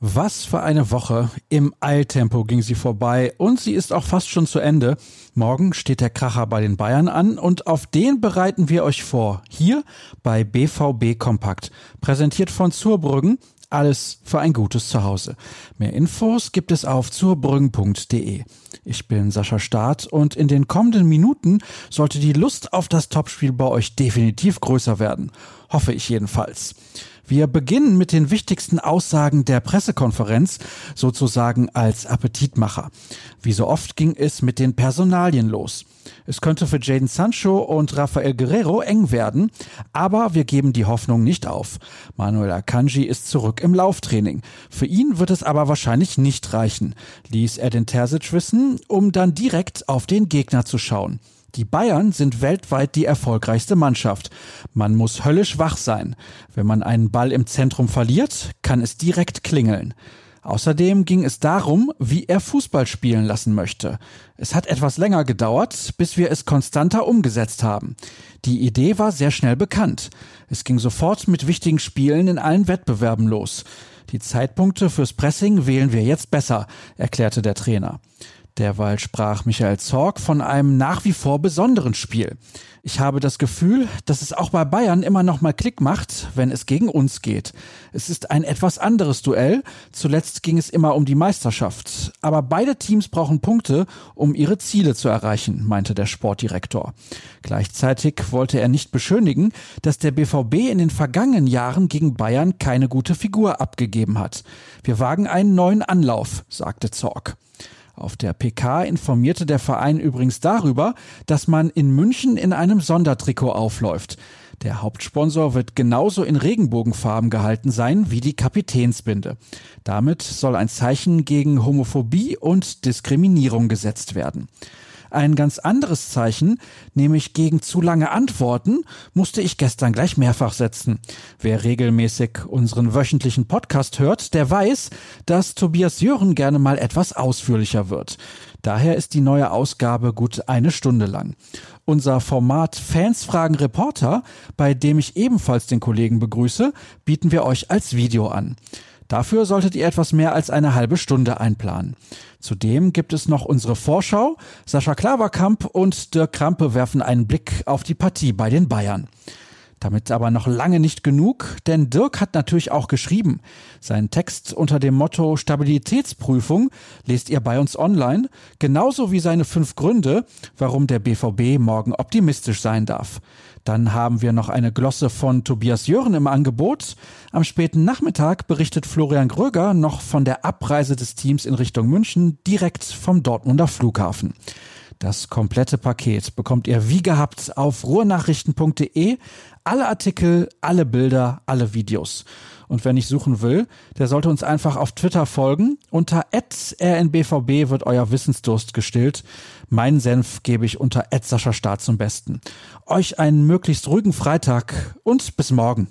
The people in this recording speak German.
Was für eine Woche. Im Eiltempo ging sie vorbei und sie ist auch fast schon zu Ende. Morgen steht der Kracher bei den Bayern an und auf den bereiten wir euch vor. Hier bei BVB Kompakt. Präsentiert von Zurbrüggen. Alles für ein gutes Zuhause. Mehr Infos gibt es auf zurbrüggen.de. Ich bin Sascha Staat und in den kommenden Minuten sollte die Lust auf das Topspiel bei euch definitiv größer werden. Hoffe ich jedenfalls. Wir beginnen mit den wichtigsten Aussagen der Pressekonferenz, sozusagen als Appetitmacher. Wie so oft ging es mit den Personalien los. Es könnte für Jaden Sancho und Rafael Guerrero eng werden, aber wir geben die Hoffnung nicht auf. Manuel Akanji ist zurück im Lauftraining. Für ihn wird es aber wahrscheinlich nicht reichen, ließ er den Terzic wissen, um dann direkt auf den Gegner zu schauen. Die Bayern sind weltweit die erfolgreichste Mannschaft. Man muss höllisch wach sein. Wenn man einen Ball im Zentrum verliert, kann es direkt klingeln. Außerdem ging es darum, wie er Fußball spielen lassen möchte. Es hat etwas länger gedauert, bis wir es konstanter umgesetzt haben. Die Idee war sehr schnell bekannt. Es ging sofort mit wichtigen Spielen in allen Wettbewerben los. Die Zeitpunkte fürs Pressing wählen wir jetzt besser, erklärte der Trainer. Derweil sprach Michael Zorg von einem nach wie vor besonderen Spiel. Ich habe das Gefühl, dass es auch bei Bayern immer noch mal Klick macht, wenn es gegen uns geht. Es ist ein etwas anderes Duell. Zuletzt ging es immer um die Meisterschaft. Aber beide Teams brauchen Punkte, um ihre Ziele zu erreichen, meinte der Sportdirektor. Gleichzeitig wollte er nicht beschönigen, dass der BVB in den vergangenen Jahren gegen Bayern keine gute Figur abgegeben hat. Wir wagen einen neuen Anlauf, sagte Zorg. Auf der PK informierte der Verein übrigens darüber, dass man in München in einem Sondertrikot aufläuft. Der Hauptsponsor wird genauso in Regenbogenfarben gehalten sein wie die Kapitänsbinde. Damit soll ein Zeichen gegen Homophobie und Diskriminierung gesetzt werden. Ein ganz anderes Zeichen, nämlich gegen zu lange Antworten, musste ich gestern gleich mehrfach setzen. Wer regelmäßig unseren wöchentlichen Podcast hört, der weiß, dass Tobias Jören gerne mal etwas ausführlicher wird. Daher ist die neue Ausgabe gut eine Stunde lang. Unser Format Fans fragen Reporter, bei dem ich ebenfalls den Kollegen begrüße, bieten wir euch als Video an. Dafür solltet ihr etwas mehr als eine halbe Stunde einplanen. Zudem gibt es noch unsere Vorschau. Sascha Klaverkamp und Dirk Krampe werfen einen Blick auf die Partie bei den Bayern. Damit aber noch lange nicht genug, denn Dirk hat natürlich auch geschrieben. Seinen Text unter dem Motto Stabilitätsprüfung lest ihr bei uns online, genauso wie seine fünf Gründe, warum der BVB morgen optimistisch sein darf. Dann haben wir noch eine Glosse von Tobias Jören im Angebot. Am späten Nachmittag berichtet Florian Gröger noch von der Abreise des Teams in Richtung München direkt vom Dortmunder Flughafen. Das komplette Paket bekommt ihr wie gehabt auf ruhrnachrichten.de. Alle Artikel, alle Bilder, alle Videos. Und wer nicht suchen will, der sollte uns einfach auf Twitter folgen. Unter rnbvb wird euer Wissensdurst gestillt. Meinen Senf gebe ich unter Staat zum Besten. Euch einen möglichst ruhigen Freitag und bis morgen.